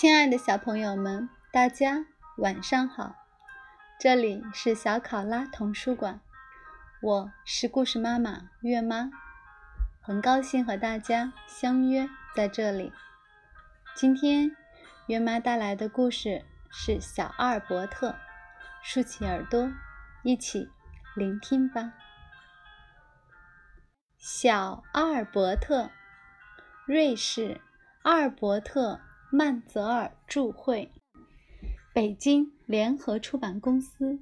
亲爱的小朋友们，大家晚上好！这里是小考拉童书馆，我是故事妈妈月妈，很高兴和大家相约在这里。今天月妈带来的故事是《小阿尔伯特》，竖起耳朵，一起聆听吧。小阿尔伯特，瑞士阿尔伯特。曼泽尔著会，北京联合出版公司。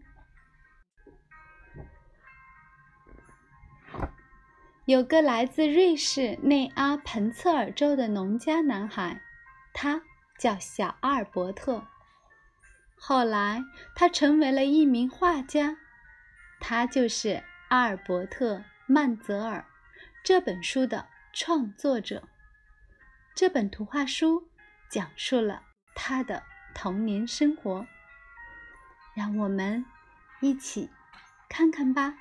有个来自瑞士内阿彭策尔州的农家男孩，他叫小阿尔伯特。后来，他成为了一名画家，他就是阿尔伯特·曼泽尔这本书的创作者。这本图画书。讲述了他的童年生活，让我们一起看看吧。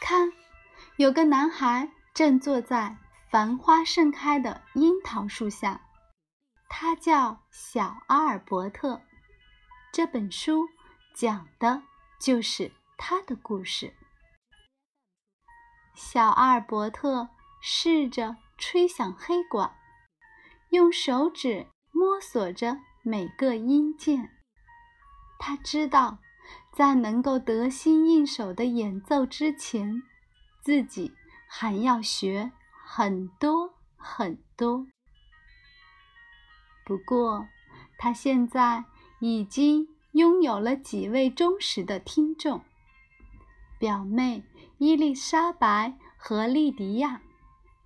看，有个男孩正坐在繁花盛开的樱桃树下，他叫小阿尔伯特。这本书讲的就是他的故事。小阿尔伯特试着。吹响黑管，用手指摸索着每个音键。他知道，在能够得心应手的演奏之前，自己还要学很多很多。不过，他现在已经拥有了几位忠实的听众：表妹伊丽莎白和莉迪亚。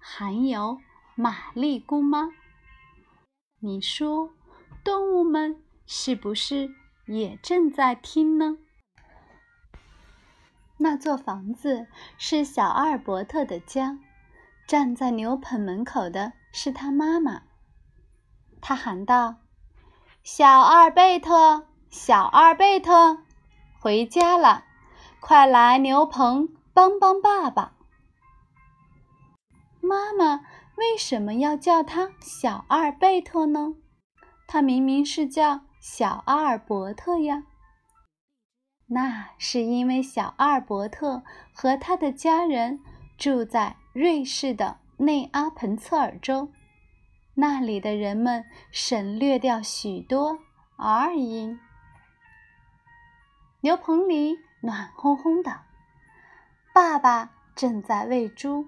还有玛丽姑妈，你说动物们是不是也正在听呢？那座房子是小阿尔伯特的家，站在牛棚门口的是他妈妈。他喊道：“小阿尔贝特，小阿尔贝特，回家了，快来牛棚帮帮爸爸。”妈妈为什么要叫他小阿尔贝特呢？他明明是叫小阿尔伯特呀。那是因为小阿尔伯特和他的家人住在瑞士的内阿彭策尔州，那里的人们省略掉许多 r 音。牛棚里暖烘烘的，爸爸正在喂猪。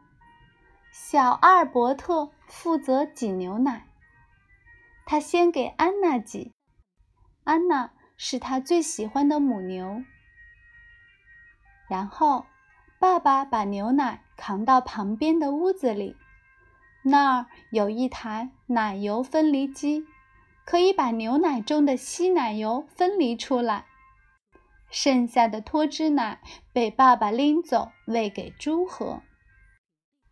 小阿尔伯特负责挤牛奶，他先给安娜挤，安娜是他最喜欢的母牛。然后，爸爸把牛奶扛到旁边的屋子里，那儿有一台奶油分离机，可以把牛奶中的稀奶油分离出来。剩下的脱脂奶被爸爸拎走喂给猪喝。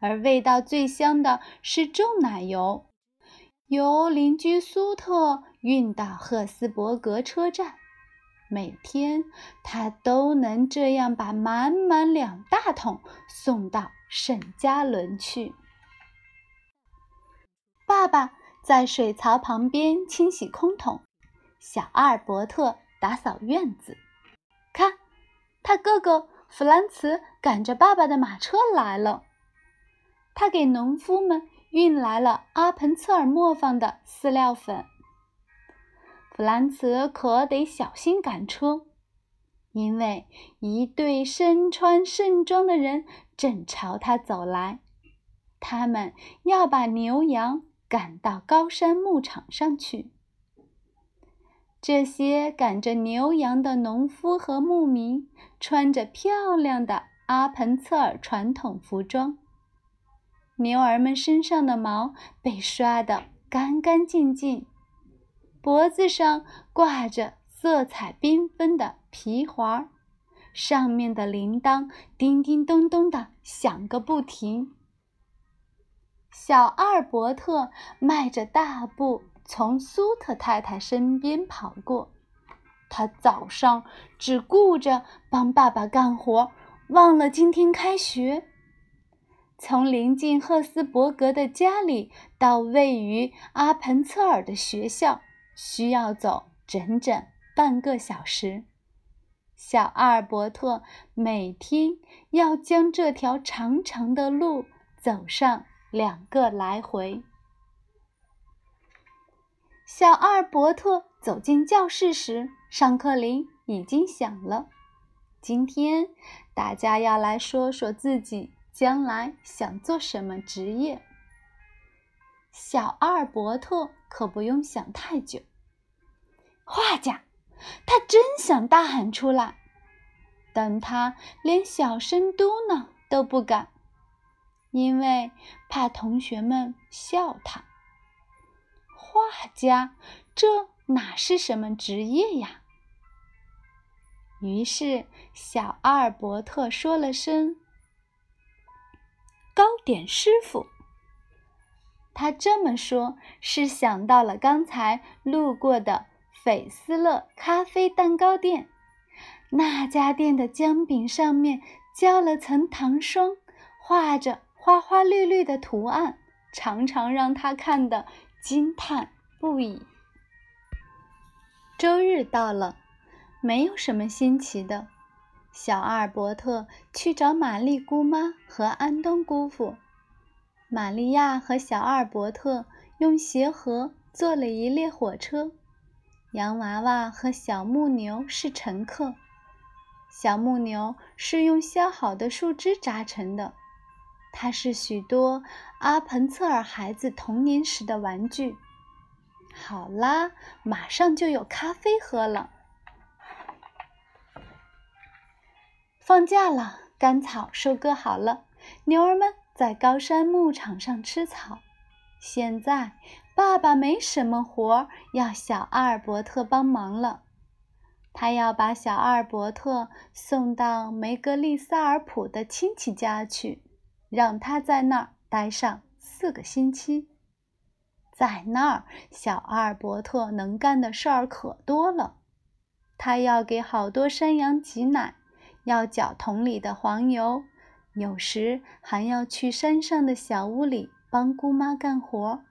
而味道最香的是重奶油，由邻居苏特运到赫斯伯格车站。每天他都能这样把满满两大桶送到圣加仑去。爸爸在水槽旁边清洗空桶，小阿尔伯特打扫院子。看，他哥哥弗兰茨赶着爸爸的马车来了。他给农夫们运来了阿彭策尔磨坊的饲料粉。弗兰茨可得小心赶车，因为一队身穿盛装的人正朝他走来。他们要把牛羊赶到高山牧场上去。这些赶着牛羊的农夫和牧民穿着漂亮的阿彭策尔传统服装。牛儿们身上的毛被刷得干干净净，脖子上挂着色彩缤纷的皮环，上面的铃铛叮叮咚咚的响个不停。小阿尔伯特迈着大步从苏特太太身边跑过，他早上只顾着帮爸爸干活，忘了今天开学。从临近赫斯伯格的家里到位于阿彭策尔的学校，需要走整整半个小时。小阿尔伯特每天要将这条长长的路走上两个来回。小阿尔伯特走进教室时，上课铃已经响了。今天大家要来说说自己。将来想做什么职业？小阿尔伯特可不用想太久。画家，他真想大喊出来，但他连小声嘟囔都不敢，因为怕同学们笑他。画家，这哪是什么职业呀？于是，小阿尔伯特说了声。糕点师傅，他这么说，是想到了刚才路过的斐斯勒咖啡蛋糕店。那家店的姜饼上面浇了层糖霜，画着花花绿绿的图案，常常让他看得惊叹不已。周日到了，没有什么新奇的。小阿尔伯特去找玛丽姑妈和安东姑父。玛利亚和小阿尔伯特用鞋盒做了一列火车。洋娃娃和小木牛是乘客。小木牛是用削好的树枝扎成的，它是许多阿彭策尔孩子童年时的玩具。好啦，马上就有咖啡喝了。放假了，干草收割好了，牛儿们在高山牧场上吃草。现在，爸爸没什么活儿，要小阿尔伯特帮忙了。他要把小阿尔伯特送到梅格利萨尔普的亲戚家去，让他在那儿待上四个星期。在那儿，小阿尔伯特能干的事儿可多了。他要给好多山羊挤奶。要搅桶里的黄油，有时还要去山上的小屋里帮姑妈干活。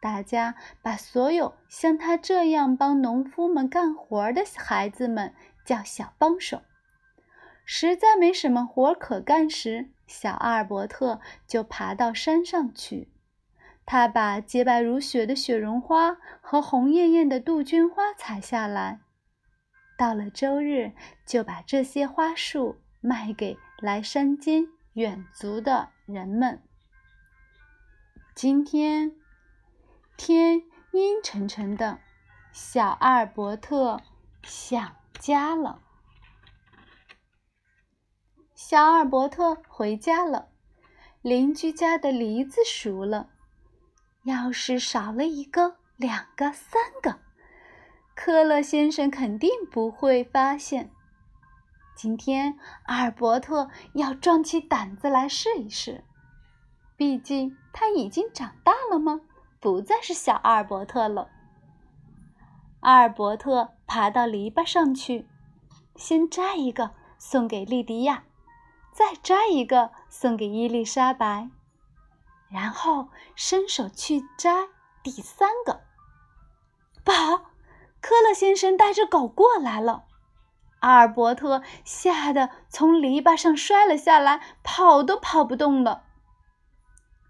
大家把所有像他这样帮农夫们干活的孩子们叫小帮手。实在没什么活可干时，小阿尔伯特就爬到山上去。他把洁白如雪的雪绒花和红艳艳的杜鹃花采下来。到了周日，就把这些花束卖给来山间远足的人们。今天天阴沉沉的，小阿尔伯特想家了。小阿尔伯特回家了，邻居家的梨子熟了，要是少了一个、两个、三个。科勒先生肯定不会发现。今天阿尔伯特要壮起胆子来试一试，毕竟他已经长大了吗？不再是小阿尔伯特了。阿尔伯特爬到篱笆上去，先摘一个送给莉迪亚，再摘一个送给伊丽莎白，然后伸手去摘第三个。不好。科勒先生带着狗过来了，阿尔伯特吓得从篱笆上摔了下来，跑都跑不动了。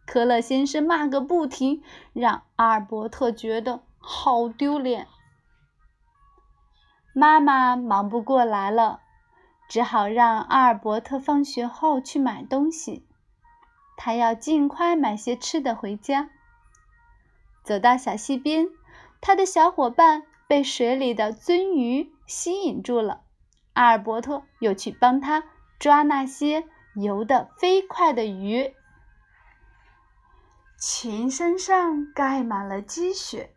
科勒先生骂个不停，让阿尔伯特觉得好丢脸。妈妈忙不过来了，只好让阿尔伯特放学后去买东西，他要尽快买些吃的回家。走到小溪边，他的小伙伴。被水里的鳟鱼吸引住了，阿尔伯特又去帮他抓那些游得飞快的鱼。群山上盖满了积雪，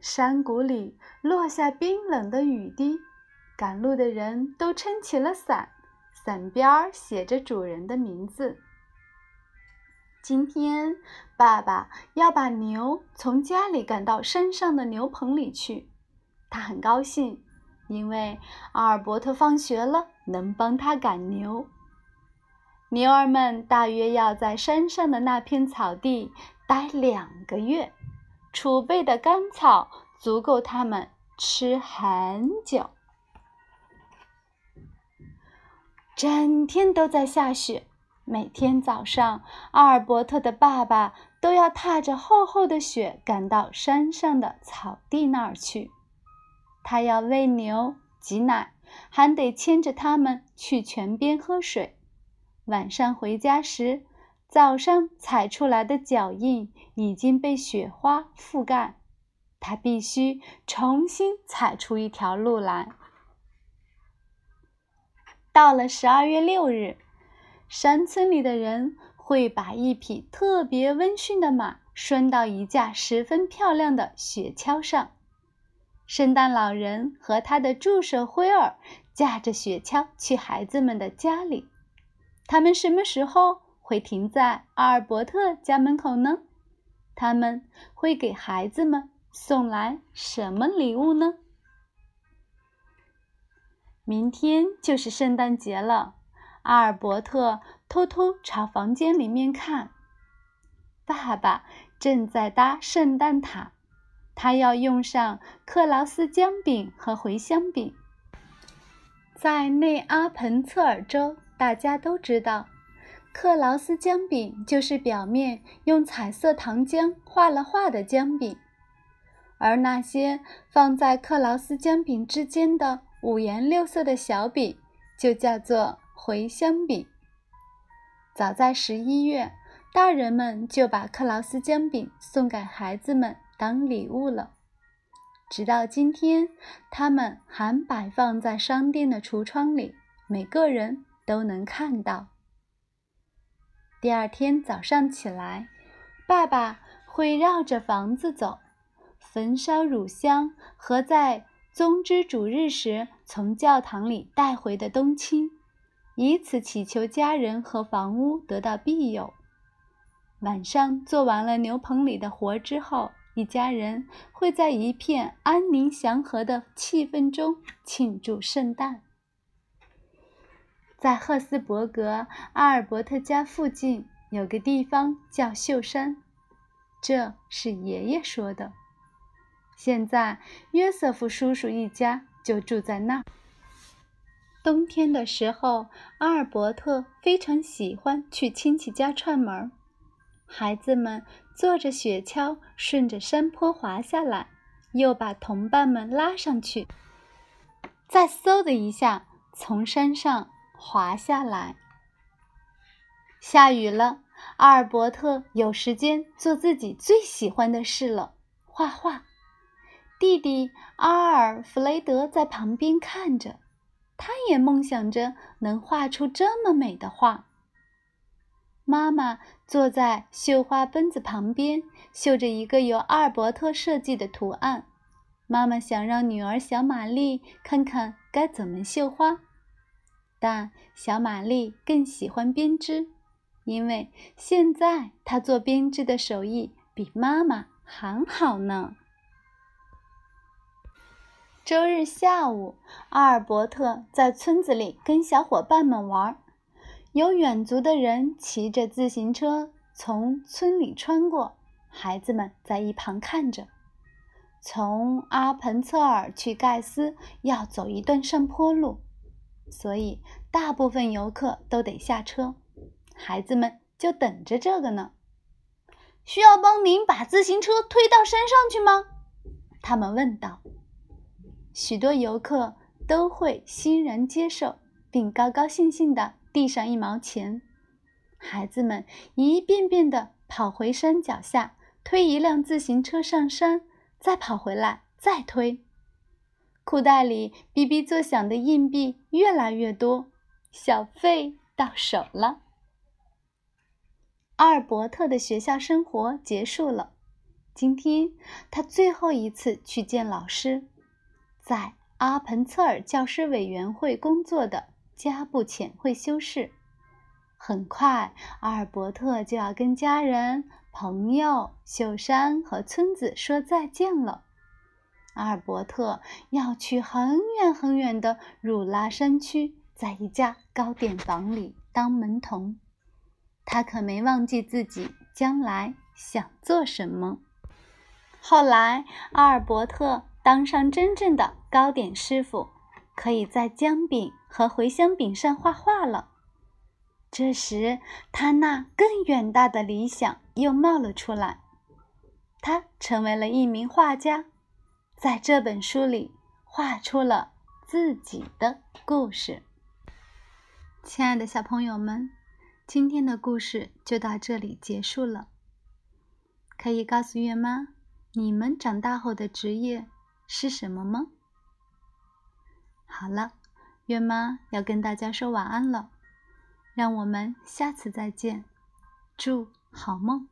山谷里落下冰冷的雨滴，赶路的人都撑起了伞，伞边写着主人的名字。今天，爸爸要把牛从家里赶到山上的牛棚里去。他很高兴，因为阿尔伯特放学了，能帮他赶牛。牛儿们大约要在山上的那片草地待两个月，储备的干草足够它们吃很久。整天都在下雪，每天早上，阿尔伯特的爸爸都要踏着厚厚的雪赶到山上的草地那儿去。他要喂牛、挤奶，还得牵着他们去泉边喝水。晚上回家时，早上踩出来的脚印已经被雪花覆盖，他必须重新踩出一条路来。到了十二月六日，山村里的人会把一匹特别温驯的马拴到一架十分漂亮的雪橇上。圣诞老人和他的助手灰儿驾着雪橇去孩子们的家里。他们什么时候会停在阿尔伯特家门口呢？他们会给孩子们送来什么礼物呢？明天就是圣诞节了。阿尔伯特偷偷朝房间里面看，爸爸正在搭圣诞塔，他要用上克劳斯姜饼和茴香饼。在内阿彭策尔州，大家都知道，克劳斯姜饼就是表面用彩色糖浆画了画的姜饼，而那些放在克劳斯姜饼之间的。五颜六色的小饼就叫做茴香饼。早在十一月，大人们就把克劳斯姜饼送给孩子们当礼物了。直到今天，它们还摆放在商店的橱窗里，每个人都能看到。第二天早上起来，爸爸会绕着房子走，焚烧乳香和在。宗之主日时从教堂里带回的冬青，以此祈求家人和房屋得到庇佑。晚上做完了牛棚里的活之后，一家人会在一片安宁祥和的气氛中庆祝圣诞。在赫斯伯格阿尔伯特家附近有个地方叫秀山，这是爷爷说的。现在，约瑟夫叔叔一家就住在那儿。冬天的时候，阿尔伯特非常喜欢去亲戚家串门儿。孩子们坐着雪橇顺着山坡滑下来，又把同伴们拉上去，再嗖的一下从山上滑下来。下雨了，阿尔伯特有时间做自己最喜欢的事了——画画。弟弟阿尔弗雷德在旁边看着，他也梦想着能画出这么美的画。妈妈坐在绣花奔子旁边，绣着一个由阿尔伯特设计的图案。妈妈想让女儿小玛丽看看该怎么绣花，但小玛丽更喜欢编织，因为现在她做编织的手艺比妈妈还好呢。周日下午，阿尔伯特在村子里跟小伙伴们玩。有远足的人骑着自行车从村里穿过，孩子们在一旁看着。从阿彭策尔去盖斯要走一段上坡路，所以大部分游客都得下车。孩子们就等着这个呢。需要帮您把自行车推到山上去吗？他们问道。许多游客都会欣然接受，并高高兴兴地递上一毛钱。孩子们一遍遍地跑回山脚下，推一辆自行车上山，再跑回来，再推。裤袋里哔哔作响的硬币越来越多，小费到手了。阿尔伯特的学校生活结束了，今天他最后一次去见老师。在阿彭策尔教师委员会工作的家不浅会修饰，很快阿尔伯特就要跟家人、朋友、秀山和村子说再见了。阿尔伯特要去很远很远的汝拉山区，在一家糕点房里。当门童。他可没忘记自己将来想做什么。后来，阿尔伯特当上真正的糕点师傅，可以在姜饼和茴香饼上画画了。这时，他那更远大的理想又冒了出来。他成为了一名画家，在这本书里画出了自己的故事。亲爱的小朋友们，今天的故事就到这里结束了。可以告诉月妈，你们长大后的职业是什么吗？好了，月妈要跟大家说晚安了。让我们下次再见，祝好梦。